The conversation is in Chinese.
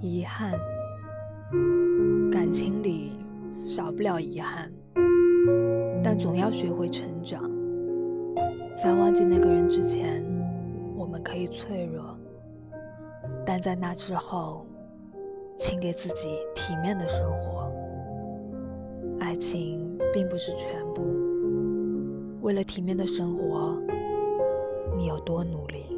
遗憾。感情里少不了遗憾但总要学会成长。在忘记那个人之前我们可以脆弱。但在那之后请给自己体面的生活。爱情并不是全部为了体面的生活你有多努力？